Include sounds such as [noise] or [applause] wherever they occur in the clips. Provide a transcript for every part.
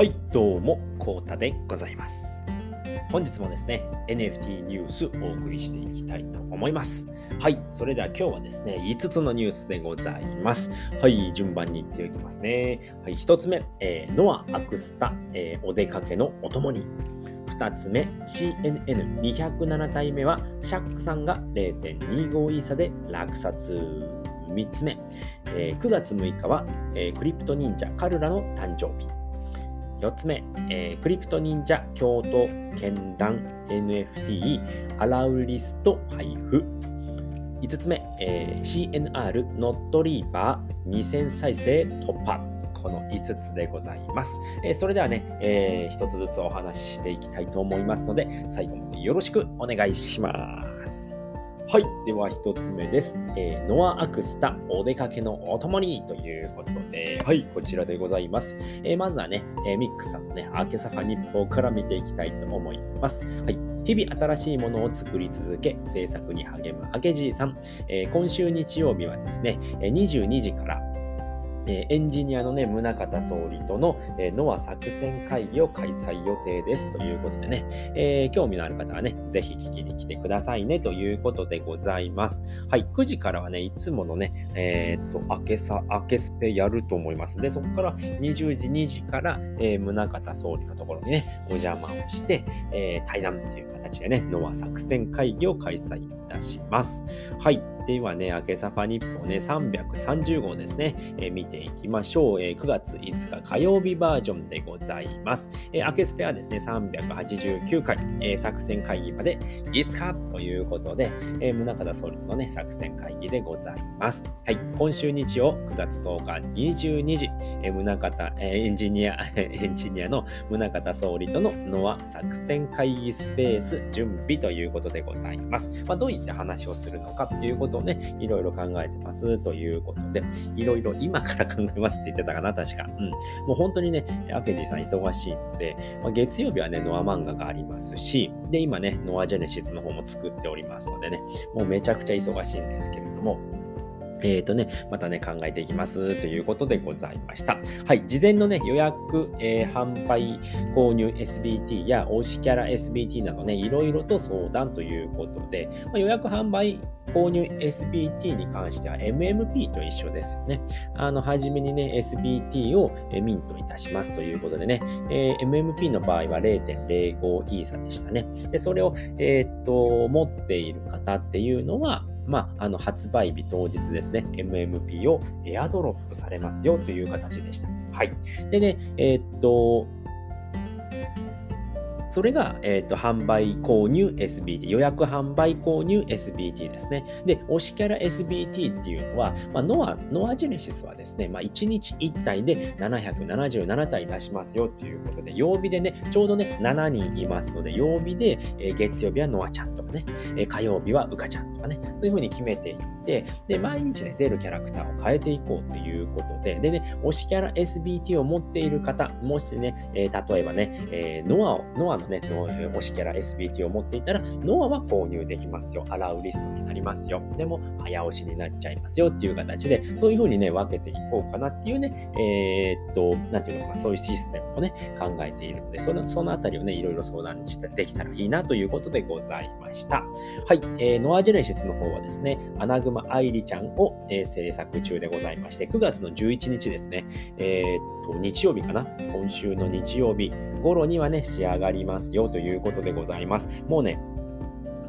はい、どうも、コータでございます。本日もですね、NFT ニュースお送りしていきたいと思います。はい、それでは今日はですね、5つのニュースでございます。はい、順番に言っておきますね。はい、1つ目、えーノア・アクスタ、えーお出かけのお供に。2つ目、CNN207 体目は、シャックさんが0.25イーサで落札。3つ目、えー9月6日は、えークリプト忍者カルラの誕生日。4つ目、えークリプト忍者京都絢爛 NFT アラウリスト配布。5つ目、えー CNR ノットリーバー2000再生突破。この5つでございます。えーそれではね、え1つずつお話ししていきたいと思いますので、最後までよろしくお願いします。はい。では一つ目です。えーノア・アクスタ、お出かけのお供にということで、はい、こちらでございます。えーまずはね、えーミックスさんのね、アーケサファ日報から見ていきたいと思います。はい。日々新しいものを作り続け、制作に励むアケジーさん。えー今週日曜日はですね、えー22時から、えエンジニアのね、宗像総理との、えーノア作戦会議を開催予定ですということでね、えー興味のある方はね、ぜひ聞きに来てくださいねということでございます。はい、9時からはね、いつものね、えーっと、明けさ、明けスペやると思います。で、そこから20時、2時から、えー宗像総理のところにね、お邪魔をして、え対談という形でね、ノア作戦会議を開催いたします。はい。ではね、明けサファ日報ね、330号ですね、えー見ていきましょう、えー9月5日火曜日バージョンでございます。えー、明けスペはですね、389回、えー作戦会議まで5日ということで、えー宗像総理とのね、作戦会議でございます。はい。今週日曜、9月10日22時、えー宗像、えーエンジニア、[laughs] エンジニアの宗像総理とのノア作戦会議スペース準備ということでございます。まあ、どういった話をするのかっていうことをね、いろいろ考えてますということで、いろいろ今から考えますって言ってたかな、確か。うん。もう本当にね、アケジさん忙しいので、まあ、月曜日はね、ノア漫画がありますし、で、今ね、ノアジェネシスの方も作っておりますのでね、もうめちゃくちゃ忙しいんですけれども、えーとね、またね、考えていきますということでございました。はい、事前のね、予約、えー販売、購入 SBT や推しキャラ SBT などね、いろいろと相談ということで、まあ、予約販売、購入 SBT に関しては MMP と一緒ですよね。あの、はじめにね、SBT をミントいたしますということでね、えー MMP の場合は0.05イーサでしたね。で、それを、えっと、持っている方っていうのは、まあ、あの発売日当日ですね、MMP をエアドロップされますよという形でした。はい。でね、えーっと、それが、えーっと販売購入 SBT、予約販売購入 SBT ですね。で、推しキャラ SBT っていうのは、まあ、ノア、ノアジェネシスはですね、まあ、1日1体で777体出しますよということで、曜日でね、ちょうどね、7人いますので、曜日で、えー月曜日はノアちゃんとかね、えー火曜日はウカちゃんとかね、そういう風に決めていって、で、毎日ね、出るキャラクターを変えていこうということで、でね、推しキャラ SBT を持っている方、もしね、えー例えばね、えーノアを、ノアのね、のえ推しキャラ SBT を持っていたら、ノアは購入できますよ。アラウリストになりますよ。でも、早押しになっちゃいますよっていう形で、そういう風にね、分けていこうかなっていうね、えーっと、なんていうのかな、そういうシステムをね、考えているので、その、そのあたりをね、いろいろ相談してできたらいいなということでございました。はい、えーノアジェネシスの方はですね、アナグマ愛理ちゃんを、えー制作中でございまして、9月の11日ですね、えーっと、日曜日かな今週の日曜日頃にはね、仕上がりますますよということでございます。もうね、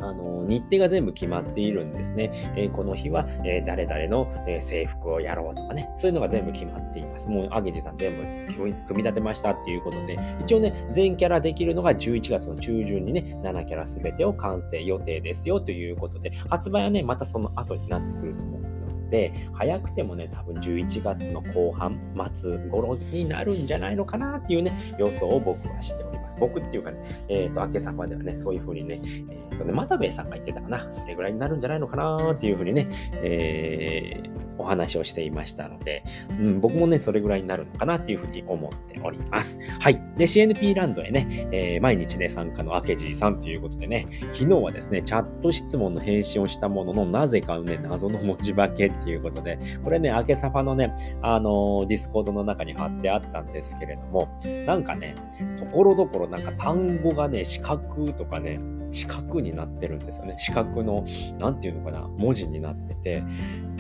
あの日程が全部決まっているんですね。えーこの日は、えー誰々の、えー制服をやろうとかね、そういうのが全部決まっています。もう、アゲジさん全部組み立てましたっていうことで、一応ね、全キャラできるのが11月の中旬にね、7キャラすべてを完成予定ですよということで、発売はね、またその後になってくると思うので、早くてもね、多分11月の後半、末頃になるんじゃないのかなっていうね、予想を僕はしてます。僕っていうかね、えっ、ー、と、明けさまではね、そういう風にね、えっ、ー、とね、又兵衛さんが言ってたかな、それぐらいになるんじゃないのかなっていう風にね、えー、お話をしていましたので、うん、僕もね、それぐらいになるのかなっていうふうに思っております。はい。で、CNP ランドへね、えー、毎日ね、参加の明治さんということでね、昨日はですね、チャット質問の返信をしたものの、なぜかね、謎の文字化けっていうことで、これね、明けサファのね、あの、ディスコードの中に貼ってあったんですけれども、なんかね、ところどころなんか単語がね、四角とかね、四角になってるんですよね。四角の、なんていうのかな、文字になってて、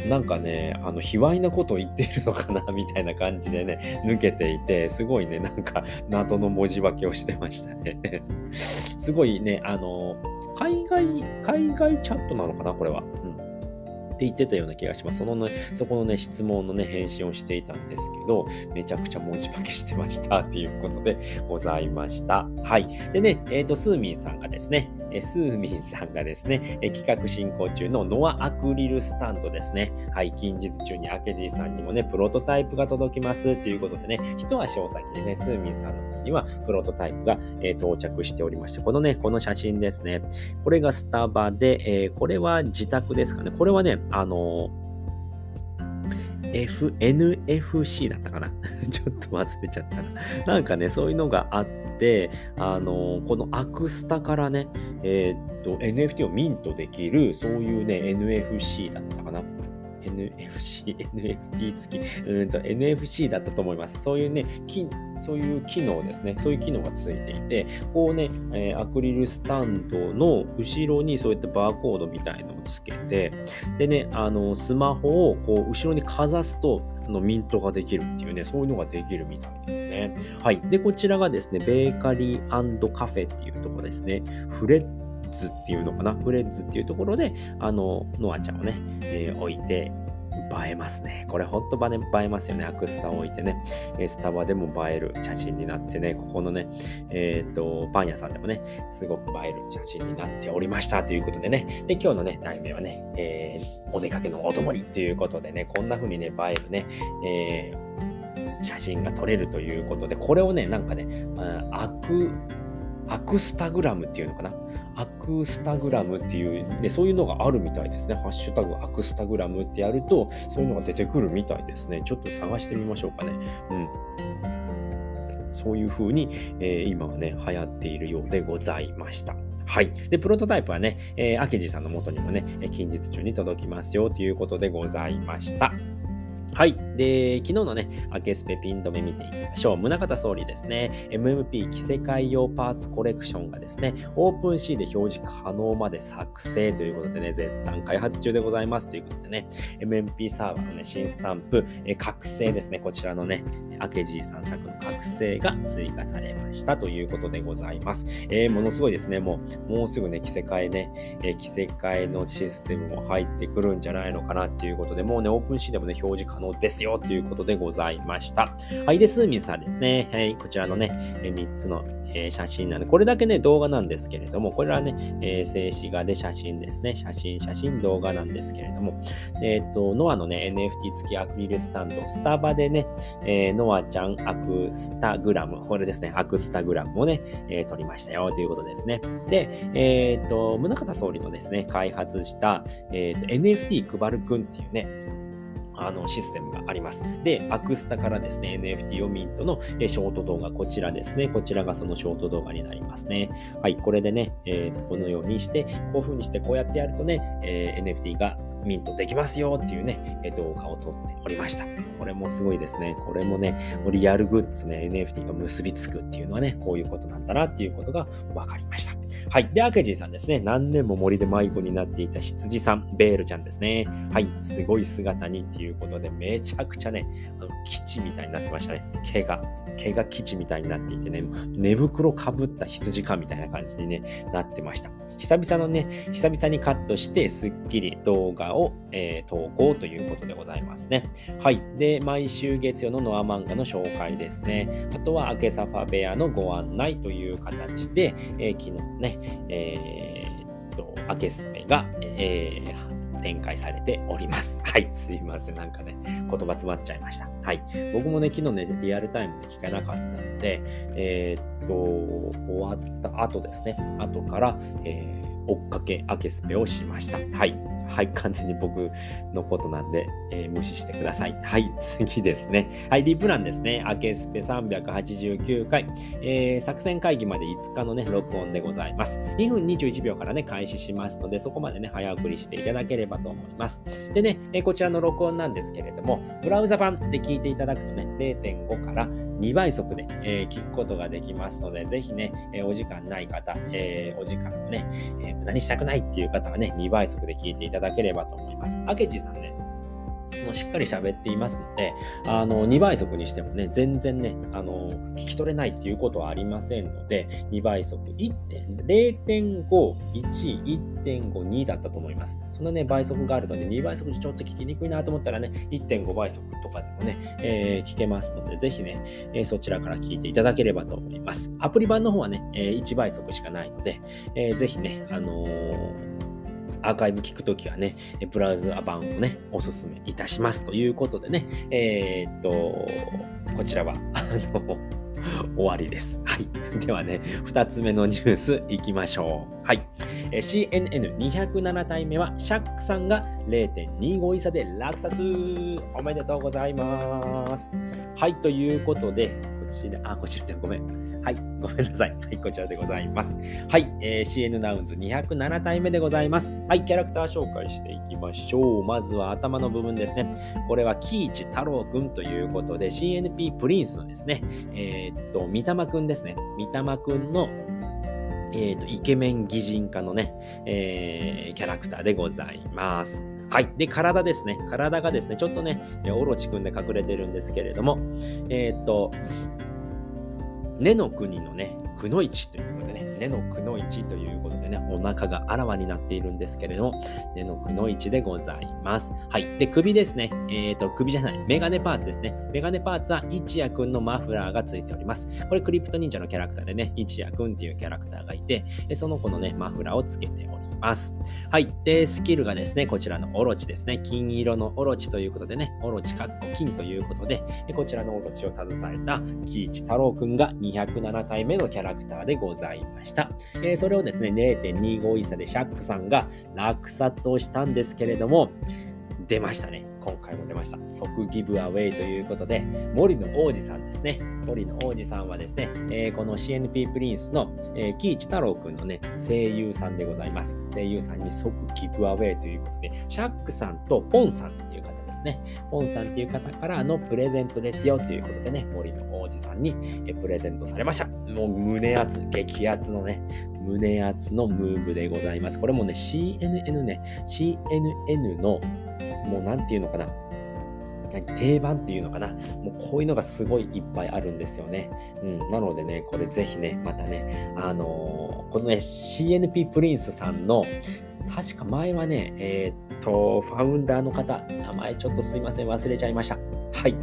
なんかね、あの、卑猥なことを言っているのかな、みたいな感じでね、抜けていて、すごいね、なんか謎の文字化けをしてましたね。[laughs] すごいね、あの、海外、海外チャットなのかな、これは。って言ってたような気がします。そのね、そこのね、質問のね、返信をしていたんですけど、めちゃくちゃ文字化けしてましたっていうことでございました。はい。でね、えっ、ー、と、スーミンさんがですね、えスーミンさんがですね、え企画進行中のノアアクリルスタンドですね。はい、近日中に明治さんにもね、プロトタイプが届きますということでね、一足お先でね、スーミンさんの方にはプロトタイプが、え到着しておりまして、このね、この写真ですね。これがスタバで、え、これは自宅ですかね。これはね、あの F、NFC だったかな [laughs] ちょっと忘れちゃったな。なんかね、そういうのがあって、であのこのアクスタからね、えー、っと、NFT をミントできる、そういうね、NFC だったかな。NFC、NFT 付き、うんと NFC だったと思います。そういうね、そういう機能ですね。そういう機能がついていて、こうね、えー、アクリルスタンドの後ろにそういったバーコードみたいのをつけて、でね、あの、スマホをこう後ろにかざすと、のミントができるっていうね、そういうのができるみたいですね。はい。で、こちらがですね、ベーカリーカフェっていうとこですね。フレッっていうのかな？フレッズっていうところで、あの、ノアちゃんをね、えー、置いて、映えますね。これほんと映えますよね。アクスタを置いてね。スタバでも映える写真になってね、ここのね、えっ、ー、と、パン屋さんでもね、すごく映える写真になっておりましたということでね。で、今日のね、題名はね、えー、お出かけのお供にっていうことでね、こんな風にね、映えるね、えー、写真が撮れるということで、これをね、なんかね、アク、アクスタグラムっていうのかな？アクスタグラムっていう、ね、そういうのがあるみたいですね。ハッシュタグアクスタグラムってやると、そういうのが出てくるみたいですね。ちょっと探してみましょうかね。うん。そういう風に、えー、今はね、流行っているようでございました。はい。で、プロトタイプはね、えー、明治さんの元にもね、近日中に届きますよということでございました。はい。で、昨日のね、アケスペピン止め見ていきましょう。宗像総理ですね、MMP 着せ替え用パーツコレクションがですね、オープン C で表示可能まで作成ということでね、絶賛開発中でございますということでね、MMP サーバーのね、新スタンプ、え覚醒ですね、こちらのね、アケジーさん作の覚醒が追加されましたということでございます。えー、ものすごいですね、もう、もうすぐね、着せ替えね、えー、着せ替えのシステムも入ってくるんじゃないのかなっていうことで、もうね、オープン C でもね、表示可能能ですよということでございました。はい。で、スーミンさんですね。はい。こちらのね、3つのえ、写真なんで、これだけね、動画なんですけれども、これはね、えー、静止画で写真ですね。写真、写真、動画なんですけれども、えっ、ー、と、ノアのね、NFT 付きアクリルスタンド、スタバでね、えー、ノアちゃんアクスタグラム、これですね、アクスタグラムをね、えー、撮りましたよということですね。で、えっ、ー、と、宗像総理のですね、開発した、えっ、と、NFT 配るくんっていうね、あのシステムがあります。で、アクスタからですね、NFT をミントのショート動画、こちらですね。こちらがそのショート動画になりますね。はい、これでね、えー、とこのようにして、こういう風にしてこうやってやるとね、えー、NFT がミントできますよっていうね、え動画を撮っておりました。これもすごいですね。これもね、リアルグッズね、NFT が結びつくっていうのはね、こういうことなんだなっていうことが分かりました。はい。で、アケジーさんですね。何年も森で迷子になっていた羊さん、ベールちゃんですね。はい。すごい姿にっていうことで、めちゃくちゃね、あの基地みたいになってましたね。毛が、毛が基地みたいになっていてね、寝袋かぶった羊かみたいな感じに、ね、なってました。久々のね、久々にカットして、すっきり動画を、えー、投稿ということでございますね。はい。で、毎週月曜のノア漫画の紹介ですね。あとは、アケサファベアのご案内という形で、えー、昨日ね、えー、っと、アケスペが、えー、展開されております。[laughs] はい、すいません。なんかね、言葉詰まっちゃいました。はい。僕もね、昨日ね、リアルタイムで聞けなかったので、えー、っと、終わった後ですね、後から、えー、追っかけ、アケスペをしました。はい。はい、完全に僕のことなんで、えー、無視してください。はい、次ですね。はい、D プランですね。アケスペ389回、えー、作戦会議まで5日のね、録音でございます。2分21秒からね、開始しますので、そこまでね、早送りしていただければと思います。でね、えー、こちらの録音なんですけれども、ブラウザ版で聞いていただくとね、0.5から2倍速で、えー、聞くことができますので、ぜひね、えー、お時間ない方、えー、お時間をね、え無駄にしたくないっていう方はね、2倍速で聞いていただければと思います。明智さんね、もうしっかり喋っていますので、あの、2倍速にしてもね、全然ね、あの、聞き取れないっていうことはありませんので、2倍速、1.0.5、1、1.5、2だったと思います。そのね、倍速があるので、2倍速でちょっと聞きにくいなと思ったらね、1.5倍速とかでもね、えー、聞けますので、ぜひね、えー、そちらから聞いていただければと思います。アプリ版の方はね、えー、1倍速しかないので、えー、ぜひね、あのーアーカイブ聞くときはね、ブラウザ版をね、おすすめいたしますということでね、えー、っと、こちらは、[laughs] あの、終わりです。はい。[laughs] ではね、2つ目のニュースいきましょう。はい。CNN207 体目は、シャックさんが0.25位差で落札おめでとうございます。はい。ということで、こちら、あ、こちらじゃごめん。はい、ごめんなさい。はい、こちらでございます。はい、えー、CN ナウンズ207体目でございます。はい、キャラクター紹介していきましょう。まずは頭の部分ですね。これは喜一太郎くんということで、CNP プリンスのですね、えー、っと、三玉くんですね。三玉くんのえーと、イケメン擬人化のね、えー、キャラクターでございます。はい。で、体ですね。体がですね、ちょっとね、オロチくんで隠れてるんですけれども、えっ、と、根の国のね、くのいちという、根のくのいちということでね、お腹があらわになっているんですけれども、根のくのいちでございます。はい。で、首ですね。えっ、ー、と、首じゃない、メガネパーツですね。メガネパーツは一夜くんのマフラーがついております。これ、クリプト忍者のキャラクターでね、一夜くんっていうキャラクターがいて、その子のね、マフラーをつけております。ます。はい。で、スキルがですね、こちらのオロチですね。金色のオロチということでね、オロチかっこ金ということで、こちらのオロチを携えた喜一太郎くんが207体目のキャラクターでございました。えー、それをですね、0.25イ差でシャックさんが落札をしたんですけれども、出ましたね。今回も出ました。即ギブアウェイということで、森の王子さんですね。森の王子さんはですね、えー、この CNP プリンスの、えー、木市太郎くんのね、声優さんでございます。声優さんに即ギブアウェイということで、シャックさんとポンさんですね。ポンさんっていう方からのプレゼントですよということでね、森の王子さんにプレゼントされました。もう胸圧、激圧のね、胸圧のムーブでございます。これもね、CNN ね、CNN のもう何て言うのかな定番っていうのかなもうこういうのがすごいいっぱいあるんですよね。うん。なのでね、これぜひね、またね、あのー、このね、CNP プリンスさんの、確か前はね、えー、っと、ファウンダーの方、名前ちょっとすいません、忘れちゃいました。はい。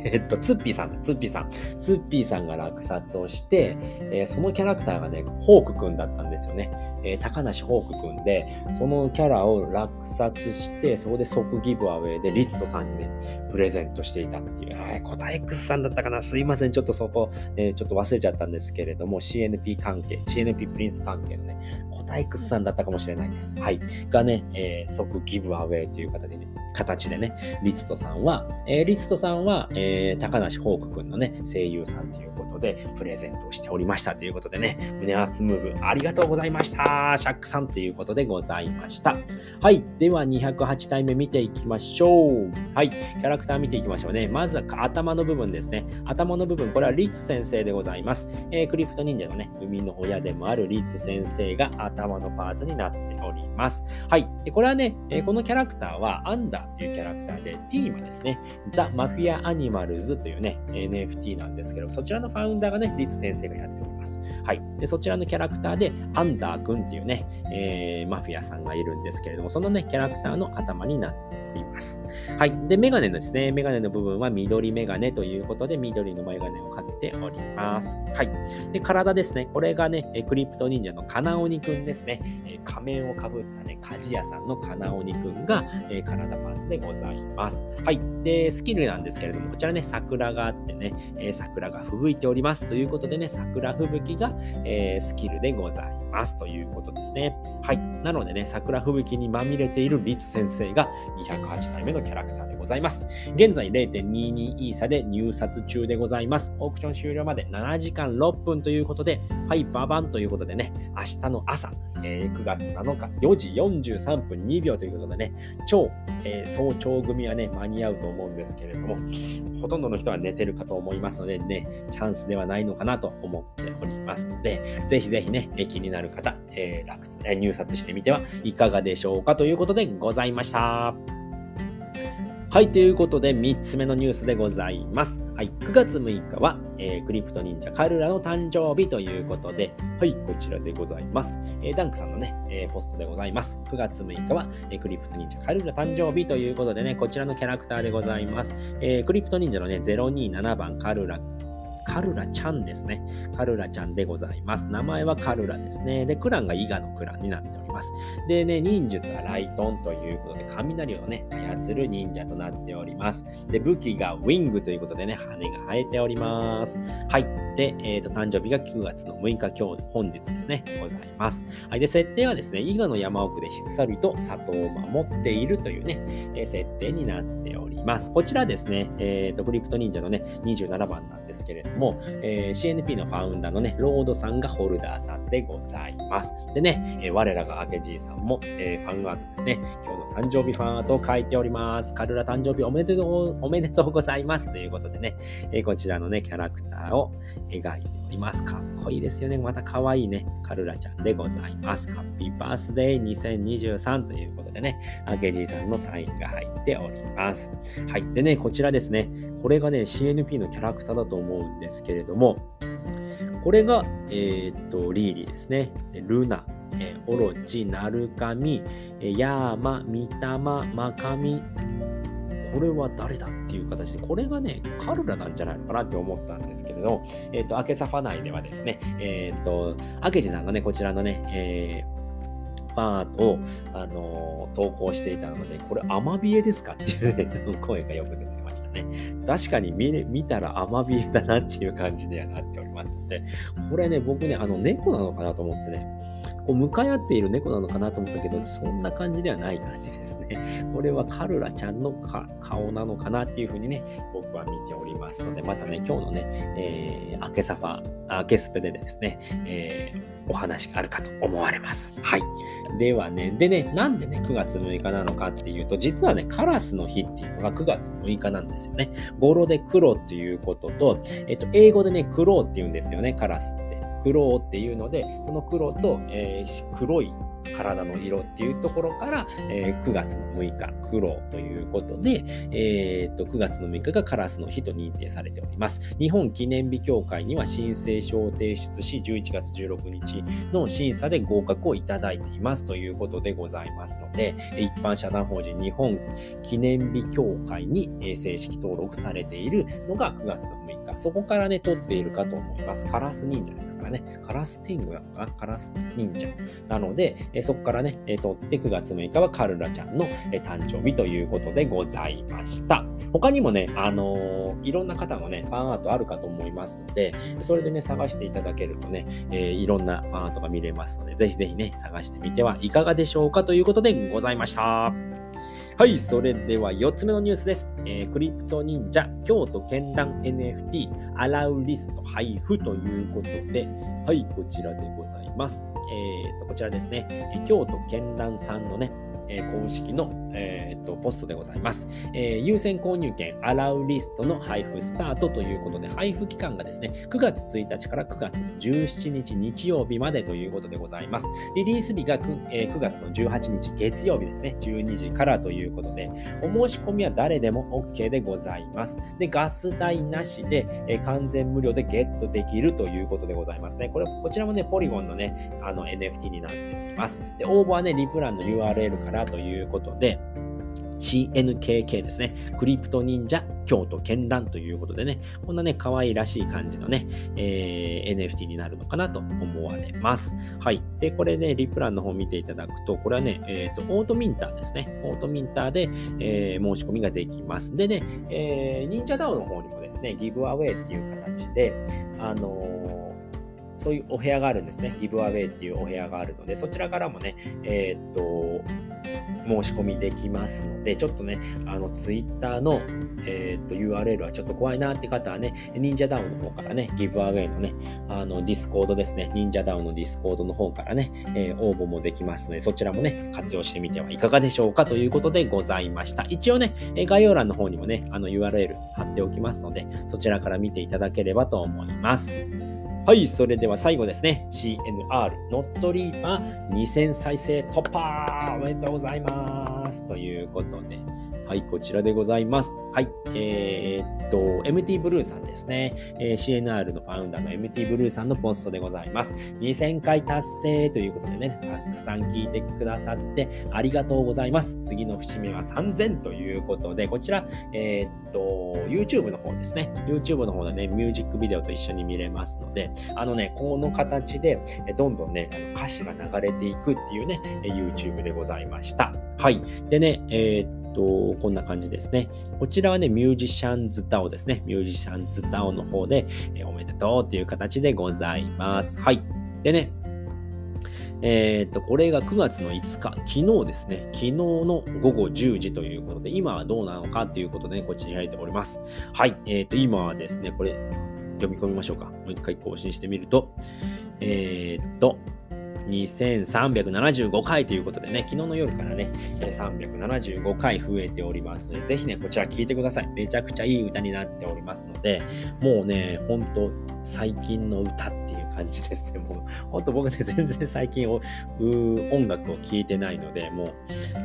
[laughs] えっと、ツッピーさんだ、ツッピーさん。ツッピーさんが落札をして、えー、そのキャラクターがね、ホークくんだったんですよね。えー、高梨ホークくんで、そのキャラを落札して、そこで即ギブアウェイでリツトさんにね、プレゼントしていたっていう。えー、コタ X さんだったかなすいません。ちょっとそこ、えー、ちょっと忘れちゃったんですけれども、CNP 関係、CNP プリンス関係のね、コタ X さんだったかもしれないです。はい。がね、えー、即ギブアウェイという形で、ね、形でね、リツトさんは、えー、リツトさんは、えー、高梨ホークくんのね、声優さんということで、プレゼントをしておりましたということでね、胸熱ムーブありがとうございました。シャックさんということでございました。はい。では、208体目見ていきましょう。はい。キャラクター見ていきましょうね。まずは頭の部分ですね。頭の部分、これはリツ先生でございます。えー、クリプト忍者のね、生みの親でもあるリツ先生が頭のパーツになっております。はい。で、これはね、えー、このキャラクターはアンダーというキャラクターで、ティーマですね。ザ・マフィア・アニママルズというね、NFT なんですけど、そちらのファウンダーがね、リツ先生がやっております。はい。で、そちらのキャラクターで、アンダー君っていうね、えー、マフィアさんがいるんですけれども、そのね、キャラクターの頭になっております。はい。で、メガネですね。メガネの部分は緑メガネということで、緑のメガネをかけております。はい。で、体ですね。これがね、クリプト忍者のカナオニくんですね。仮面をかぶったね、鍛冶屋さんのカナオニくんが、え体パーツでございます。はい。で、スキルなんですけれども、こちらね、桜があってね、え桜が吹雪いておりますということでね、桜吹雪が、えスキルでございます。ますということですね。はい。なのでね、桜吹雪にまみれているリツ先生が208体目のキャラクターでございます。現在0.22イーサで入札中でございます。オークション終了まで7時間6分ということで、はい、ババンということでね、明日の朝、えー、9月7日4時43分2秒ということでね、超、えー、早朝組はね、間に合うと思うんですけれども、ほとんどの人は寝てるかと思いますのでね、チャンスではないのかなと思っておりますので、ぜひぜひね、気になる方、えー、落入札してみてはいかがでしょうかということでございました。はい、ということで3つ目のニュースでございます。はい、9月6日は、えー、クリプト忍者カルラの誕生日ということで、はい、こちらでございます。えー、ダンクさんのね、えー、ポストでございます。9月6日は、え、クリプト忍者カルラ誕生日ということでね、こちらのキャラクターでございます。え、クリプト忍者のね、027番カルラカルラちゃんですね。カルラちゃんでございます。名前はカルラですね。で、クランが伊賀のクランになっております。でね、忍術はライトンということで、雷をね、操る忍者となっております。で、武器がウィングということでね、羽が生えております。はい。で、えっ、ー、と、誕生日が9月の6日、今日、本日ですね、ございます。はい。で、設定はですね、伊賀の山奥でひっさりと里を守っているというね、えー、設定になっております。こちらですね、えっ、ー、と、クリプト忍者のね、27番なんですけれども、え、CNP のファウンダーのね、ロードさんがホルダーさんでございます。でね、え、我らが明治さんも、えー、ファンアートですね、今日の誕生日ファンアートを書いております。カルラ誕生日おめでとう、おめでとうございますということでね、えー、こちらのね、キャラクターを描いております。かっこいいですよね。また可愛いね、カルラちゃんでございます。ハッピーバースデー2023ということでね、明治さんのサインが入っております。はい。でね、こちらですね、これがね、CNP のキャラクターだと思うんですけれども、これが、えー、っと、リーリーですね。でルナ、えー、オロチ、ナルカミ、えー、ヤーマ、ミタマ、マカミ。これは誰だっていう形で、これがね、カルラなんじゃないのかなって思ったんですけれど、えっ、と、アケサファ内ではですね、えっ、と、アケジさんがね、こちらのね、えーファンを、あのー、投稿していたので、これアマビエですかっていう、ね、[laughs] 声がよく出てましたね。確かに見見たらアマビエだなっていう感じではなっておりますので、これね、僕ね、あの猫なのかなと思ってね、こう向かい合っている猫なのかなと思ったけど、そんな感じではない感じですね。[laughs] これはカルラちゃんの顔なのかなっていうふうにね、僕は見ておりますので、またね、今日のね、えー、アケサファ、アケスペでですね、えー、お話があるかと思われます。はい。ではね、でね、なんでね、9月6日なのかっていうと、実はね、カラスの日っていうのが9月6日なんですよね。語呂で黒っていうことと、えっと、英語でね、黒って言うんですよね、カラスって。黒っていうので、その黒と、えー、黒い体の色っていうところから、えー、9月の6日、苦労ということで、えー、と9月の6日がカラスの日と認定されております。日本記念日協会には申請書を提出し、11月16日の審査で合格をいただいていますということでございますので、一般社団法人日本記念日協会に正式登録されているのが9月の6日。そこからね、取っているかと思います。カラス忍者ですからね。カラス天狗なのかな？カラス忍者。なので、えそこからね、え取って9月6日はカルラちゃんの、え誕生日ということでございました。他にもね、あのー、いろんな方のね、ファンアートあるかと思いますので、それでね、探していただけるとね、えー、いろんなファンアートが見れますので、ぜひぜひね、探してみてはいかがでしょうかということでございました。はい、それでは4つ目のニュースです。えー、クリプト忍者京都絢爛 NFT アラウリスト配布ということで、はい、こちらでございます。えーと、こちらですね、京都絢爛さんのね、え、公式の、えーと、ポストでございます、えー、優先購入券アラウリストの配布スタートということで、配布期間がですね、9月1日から9月17日日曜日までということでございます。リリース日が 9,、えー、9月の18日月曜日ですね、12時からということで、お申し込みは誰でも OK でございます。で、ガス代なしで、えー、完全無料でゲットできるということでございますね。これ、こちらもね、ポリゴンのね、あの NFT になっております。で、応募はね、リプランの URL からということで、CNKK ですね。クリプト忍者京都絢爛ということでね、こんなね、可愛らしい感じのね、えー、NFT になるのかなと思われます。はい。で、これね、リプランの方見ていただくと、これはね、えっ、ー、と、オートミンターですね。オートミンターで、えー、申し込みができます。でね、えー、忍者 DAO の方にもですね、ギブアウェイっていう形で、あのそういうお部屋があるんですね。ギブアウェイっていうお部屋があるので、そちらからもね、え、っと、申し込みできますので、ちょっとね、あの、ツイッターの、えー、っと、URL はちょっと怖いなって方はね、忍者 DAO の方からね、 giveaway のね、あの、ディスコードですね、忍者 DAO のディスコードの方からね、えー、応募もできますので、そちらもね、活用してみてはいかがでしょうかということでございました。一応ね、概要欄の方にもね、あの URL 貼っておきますので、そちらから見ていただければと思います。はい、それでは最後ですね。CNR ノットリーパー2000再生突破おめでとうございます。ということで、はい、こちらでございます。はい、えー、っと、MT ブルーさんですね、えー、CNR のファウンダーの MT ブルーさんのポストでございます。2000回達成ということでね、たくさん聞いてくださってありがとうございます。次の節目は3000ということで、こちら、えー、っと、YouTube の方ですね、YouTube の方でね、ミュージックビデオと一緒に見れますので、あのね、この形で、どんどんね、歌詞が流れていくっていうね、YouTube でございました。はい。でね、えー、と、こんな感じですね。こちらはね、ミュージシャンズダオですね。ミュージシャンズダオの方で、えー、おめでとうっていう形でございます。はい。でね、えっ、と、これが9月の5日、昨日ですね、昨日の午後10時ということで、今はどうなのかということで、ね、こっちに開いております。はい、えっ、と、今はですね、これ、読み込みましょうか。もう一回更新してみると、えっ、と、2375回ということでね、昨日の夜からね、375回増えておりますので、ぜひね、こちら聴いてください。めちゃくちゃいい歌になっておりますので、もうね、ほんと最近の歌っていう感じですね。もう、ほんと僕ね、全然最近音楽を聴いてないので、もう、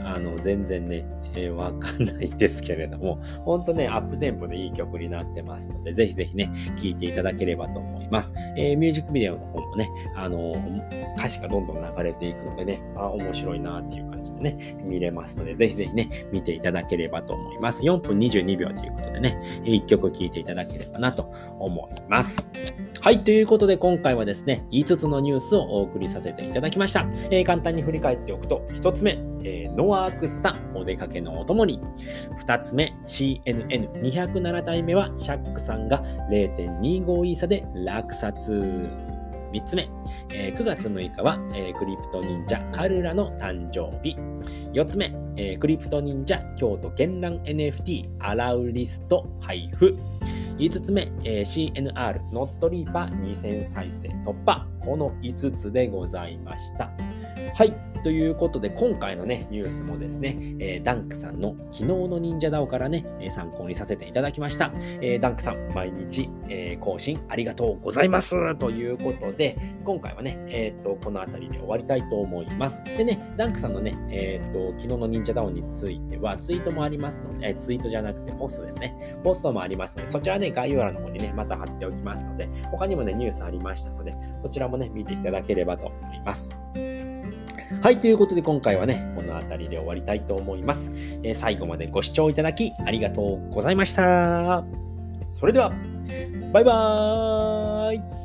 あの、全然ね、えー、わかんないですけれども、ほんとね、アップテンポでいい曲になってますので、ぜひぜひね、聴いていただければと思います。えー、ミュージックビデオの方もね、あの、歌詞がどんどん流れていくのでね、あ、面白いなっていう感じでね、見れますので、ぜひぜひね、見ていただければと思います。4分22秒ということでね、1曲聴いていただければなと思います。はい、ということで今回はですね、5つのニュースをお送りさせていただきました。えー、簡単に振り返っておくと、1つ目、えー、ノワークスタお出かけのお供に。2つ目、CNN207 体目はシャックさんが0.25イーサで落札。3つ目、えー、9月6日は、えー、クリプト忍者カルラの誕生日。4つ目、えー、クリプト忍者京都絢爛 NFT アラウリスト配布。5つ目、えー、CNR ノットリーパー2000再生突破。この5つでございました。はい。ということで、今回のね、ニュースもですね、えー、ダンクさんの昨日の忍者ダオからね、参考にさせていただきました。えー、ダンクさん、毎日、え更新ありがとうございますということで、今回はね、えっと、この辺りで終わりたいと思います。でね、ダンクさんのね、えっと、昨日の忍者ダオについては、ツイートもありますので、えツイートじゃなくてポストですね。ポストもありますので、そちらね、概要欄の方にね、また貼っておきますので、他にもね、ニュースありましたので、そちらもね、見ていただければと思います。はい、ということで今回はね、この辺りで終わりたいと思います。えー、最後までご視聴いただきありがとうございました。それでは、バイバーイ